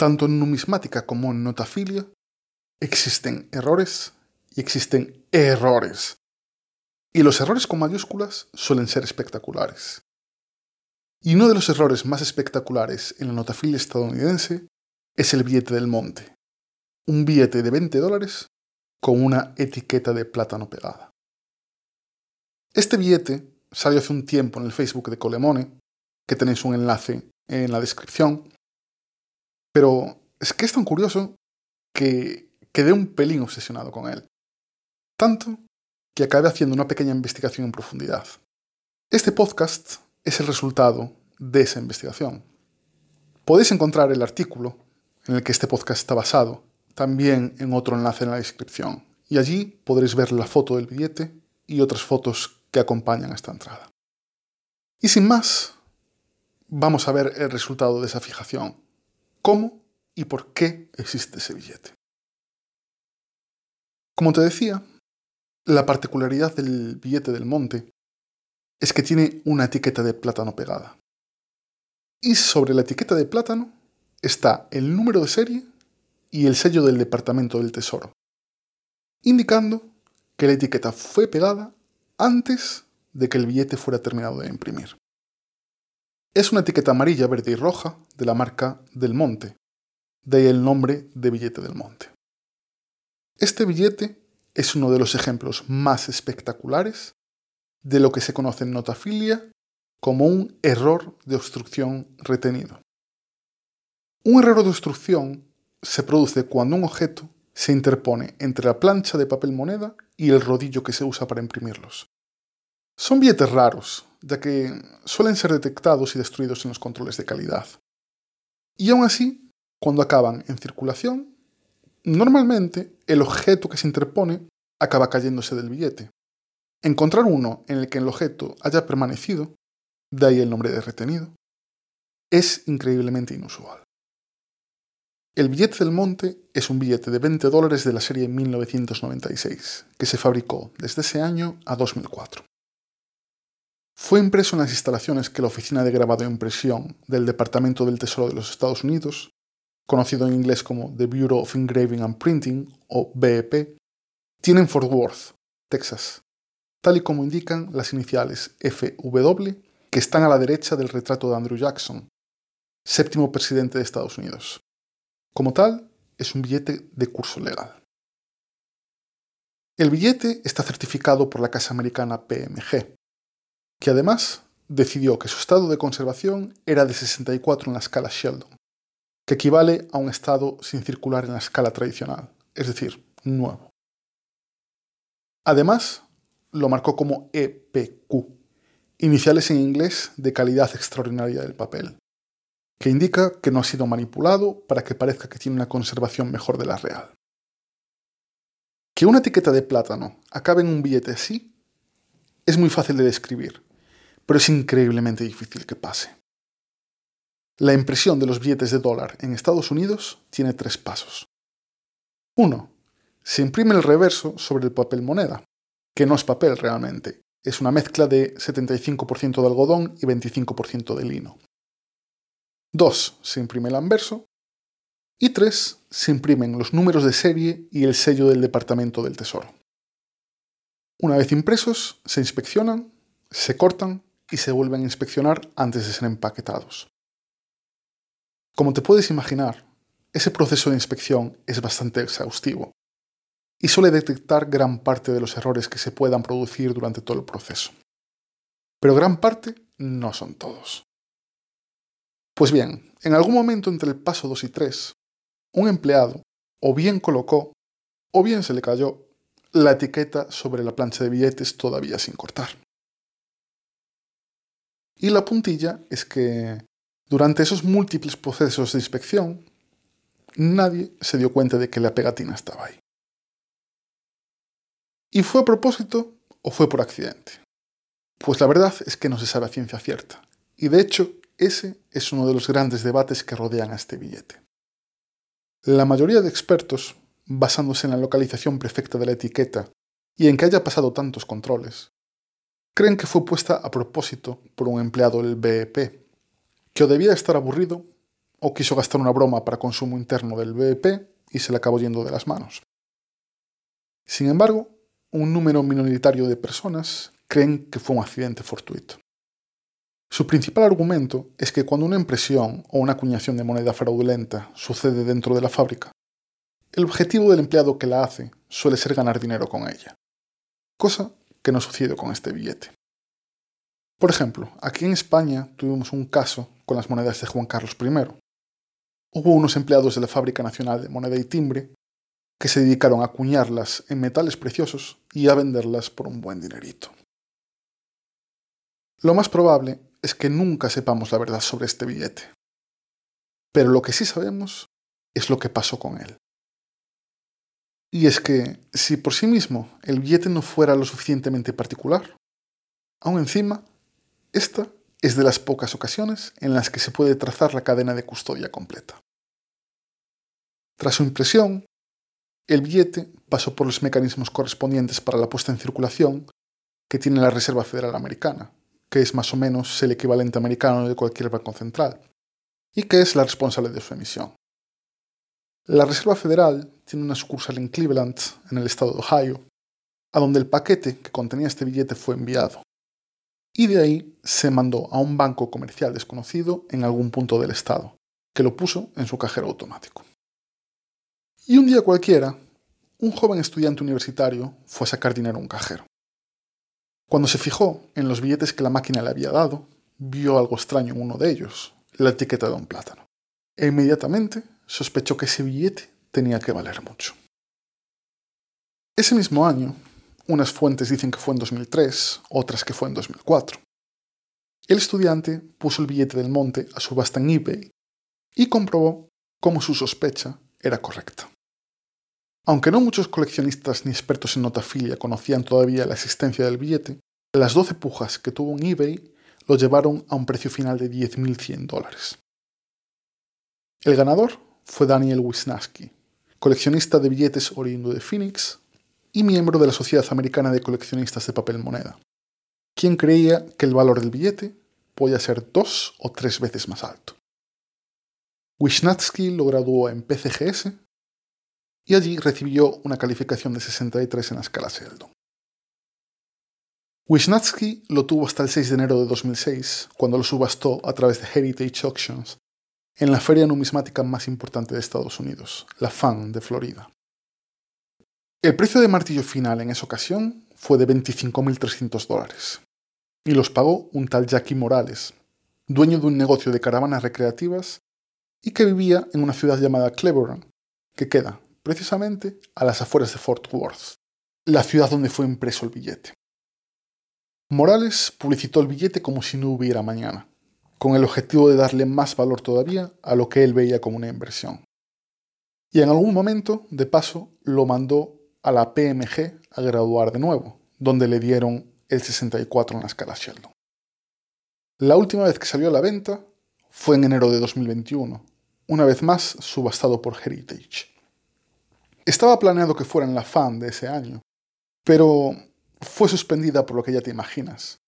Tanto en numismática como en notafilia existen errores y existen errores. Y los errores con mayúsculas suelen ser espectaculares. Y uno de los errores más espectaculares en la notafilia estadounidense es el billete del monte. Un billete de 20 dólares con una etiqueta de plátano pegada. Este billete salió hace un tiempo en el Facebook de Colemone, que tenéis un enlace en la descripción, pero es que es tan curioso que quedé un pelín obsesionado con él. Tanto que acabé haciendo una pequeña investigación en profundidad. Este podcast es el resultado de esa investigación. Podéis encontrar el artículo en el que este podcast está basado también en otro enlace en la descripción y allí podréis ver la foto del billete y otras fotos que acompañan esta entrada. Y sin más, vamos a ver el resultado de esa fijación. ¿Cómo y por qué existe ese billete? Como te decía, la particularidad del billete del monte es que tiene una etiqueta de plátano pegada. Y sobre la etiqueta de plátano está el número de serie y el sello del Departamento del Tesoro, indicando que la etiqueta fue pegada antes de que el billete fuera terminado de imprimir. Es una etiqueta amarilla, verde y roja de la marca Del Monte, de ahí el nombre de billete del monte. Este billete es uno de los ejemplos más espectaculares de lo que se conoce en notafilia como un error de obstrucción retenido. Un error de obstrucción se produce cuando un objeto se interpone entre la plancha de papel moneda y el rodillo que se usa para imprimirlos. Son billetes raros, ya que suelen ser detectados y destruidos en los controles de calidad. Y aún así, cuando acaban en circulación, Normalmente, el objeto que se interpone acaba cayéndose del billete. Encontrar uno en el que el objeto haya permanecido, de ahí el nombre de retenido, es increíblemente inusual. El billete del monte es un billete de 20 dólares de la serie 1996, que se fabricó desde ese año a 2004. Fue impreso en las instalaciones que la Oficina de Grabado e Impresión del Departamento del Tesoro de los Estados Unidos conocido en inglés como The Bureau of Engraving and Printing, o BEP, tiene en Fort Worth, Texas, tal y como indican las iniciales FW, que están a la derecha del retrato de Andrew Jackson, séptimo presidente de Estados Unidos. Como tal, es un billete de curso legal. El billete está certificado por la casa americana PMG, que además decidió que su estado de conservación era de 64 en la escala Sheldon, que equivale a un estado sin circular en la escala tradicional, es decir, nuevo. Además, lo marcó como EPQ, iniciales en inglés de calidad extraordinaria del papel, que indica que no ha sido manipulado para que parezca que tiene una conservación mejor de la real. Que una etiqueta de plátano acabe en un billete así es muy fácil de describir, pero es increíblemente difícil que pase. La impresión de los billetes de dólar en Estados Unidos tiene tres pasos. 1. Se imprime el reverso sobre el papel moneda, que no es papel realmente, es una mezcla de 75% de algodón y 25% de lino. 2. Se imprime el anverso. Y 3. Se imprimen los números de serie y el sello del Departamento del Tesoro. Una vez impresos, se inspeccionan, se cortan y se vuelven a inspeccionar antes de ser empaquetados. Como te puedes imaginar, ese proceso de inspección es bastante exhaustivo y suele detectar gran parte de los errores que se puedan producir durante todo el proceso. Pero gran parte no son todos. Pues bien, en algún momento entre el paso 2 y 3, un empleado o bien colocó o bien se le cayó la etiqueta sobre la plancha de billetes todavía sin cortar. Y la puntilla es que durante esos múltiples procesos de inspección, nadie se dio cuenta de que la pegatina estaba ahí. ¿Y fue a propósito o fue por accidente? Pues la verdad es que no se sabe a ciencia cierta. Y de hecho, ese es uno de los grandes debates que rodean a este billete. La mayoría de expertos, basándose en la localización perfecta de la etiqueta y en que haya pasado tantos controles, creen que fue puesta a propósito por un empleado del BEP, que o debía estar aburrido o quiso gastar una broma para consumo interno del BEP y se le acabó yendo de las manos. Sin embargo, un número minoritario de personas creen que fue un accidente fortuito. Su principal argumento es que cuando una impresión o una acuñación de moneda fraudulenta sucede dentro de la fábrica, el objetivo del empleado que la hace suele ser ganar dinero con ella, cosa que no sucede con este billete. Por ejemplo, aquí en España tuvimos un caso con las monedas de Juan Carlos I. Hubo unos empleados de la Fábrica Nacional de Moneda y Timbre que se dedicaron a acuñarlas en metales preciosos y a venderlas por un buen dinerito. Lo más probable es que nunca sepamos la verdad sobre este billete. Pero lo que sí sabemos es lo que pasó con él. Y es que si por sí mismo el billete no fuera lo suficientemente particular, aún encima, esta es de las pocas ocasiones en las que se puede trazar la cadena de custodia completa. Tras su impresión, el billete pasó por los mecanismos correspondientes para la puesta en circulación que tiene la Reserva Federal Americana, que es más o menos el equivalente americano de cualquier banco central, y que es la responsable de su emisión. La Reserva Federal tiene una sucursal en Cleveland, en el estado de Ohio, a donde el paquete que contenía este billete fue enviado. Y de ahí se mandó a un banco comercial desconocido en algún punto del estado, que lo puso en su cajero automático. Y un día cualquiera, un joven estudiante universitario fue a sacar dinero a un cajero. Cuando se fijó en los billetes que la máquina le había dado, vio algo extraño en uno de ellos, la etiqueta de un plátano. E inmediatamente sospechó que ese billete tenía que valer mucho. Ese mismo año, unas fuentes dicen que fue en 2003, otras que fue en 2004. El estudiante puso el billete del monte a subasta en eBay y comprobó cómo su sospecha era correcta. Aunque no muchos coleccionistas ni expertos en notafilia conocían todavía la existencia del billete, las 12 pujas que tuvo en eBay lo llevaron a un precio final de 10.100 dólares. El ganador fue Daniel Wisnaski, coleccionista de billetes oriundo de Phoenix y miembro de la Sociedad Americana de Coleccionistas de Papel Moneda, quien creía que el valor del billete podía ser dos o tres veces más alto. Wisnatsky lo graduó en PCGS y allí recibió una calificación de 63 en la escala Sheldon. Wisnatsky lo tuvo hasta el 6 de enero de 2006, cuando lo subastó a través de Heritage Auctions en la feria numismática más importante de Estados Unidos, la FAN de Florida. El precio de martillo final en esa ocasión fue de 25.300 dólares, y los pagó un tal Jackie Morales, dueño de un negocio de caravanas recreativas y que vivía en una ciudad llamada Cleveland, que queda precisamente a las afueras de Fort Worth, la ciudad donde fue impreso el billete. Morales publicitó el billete como si no hubiera mañana, con el objetivo de darle más valor todavía a lo que él veía como una inversión. Y en algún momento, de paso, lo mandó a la PMG a graduar de nuevo, donde le dieron el 64 en la escala Sheldon. La última vez que salió a la venta fue en enero de 2021, una vez más subastado por Heritage. Estaba planeado que fuera en la FAN de ese año, pero fue suspendida por lo que ya te imaginas.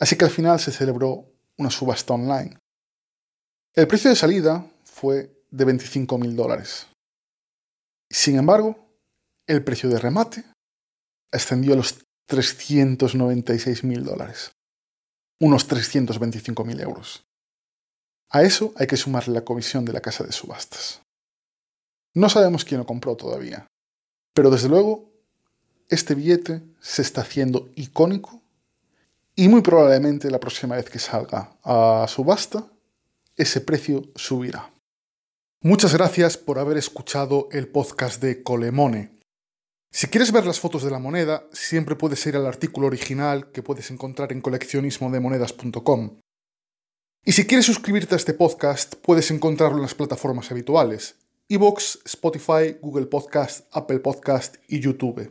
Así que al final se celebró una subasta online. El precio de salida fue de 25 mil dólares. Sin embargo, el precio de remate ascendió a los 396 mil dólares, unos 325 mil euros. A eso hay que sumarle la comisión de la casa de subastas. No sabemos quién lo compró todavía, pero desde luego este billete se está haciendo icónico y muy probablemente la próxima vez que salga a subasta, ese precio subirá. Muchas gracias por haber escuchado el podcast de Colemone. Si quieres ver las fotos de la moneda, siempre puedes ir al artículo original que puedes encontrar en coleccionismodemonedas.com. Y si quieres suscribirte a este podcast, puedes encontrarlo en las plataformas habituales, Evox, Spotify, Google Podcast, Apple Podcast y YouTube.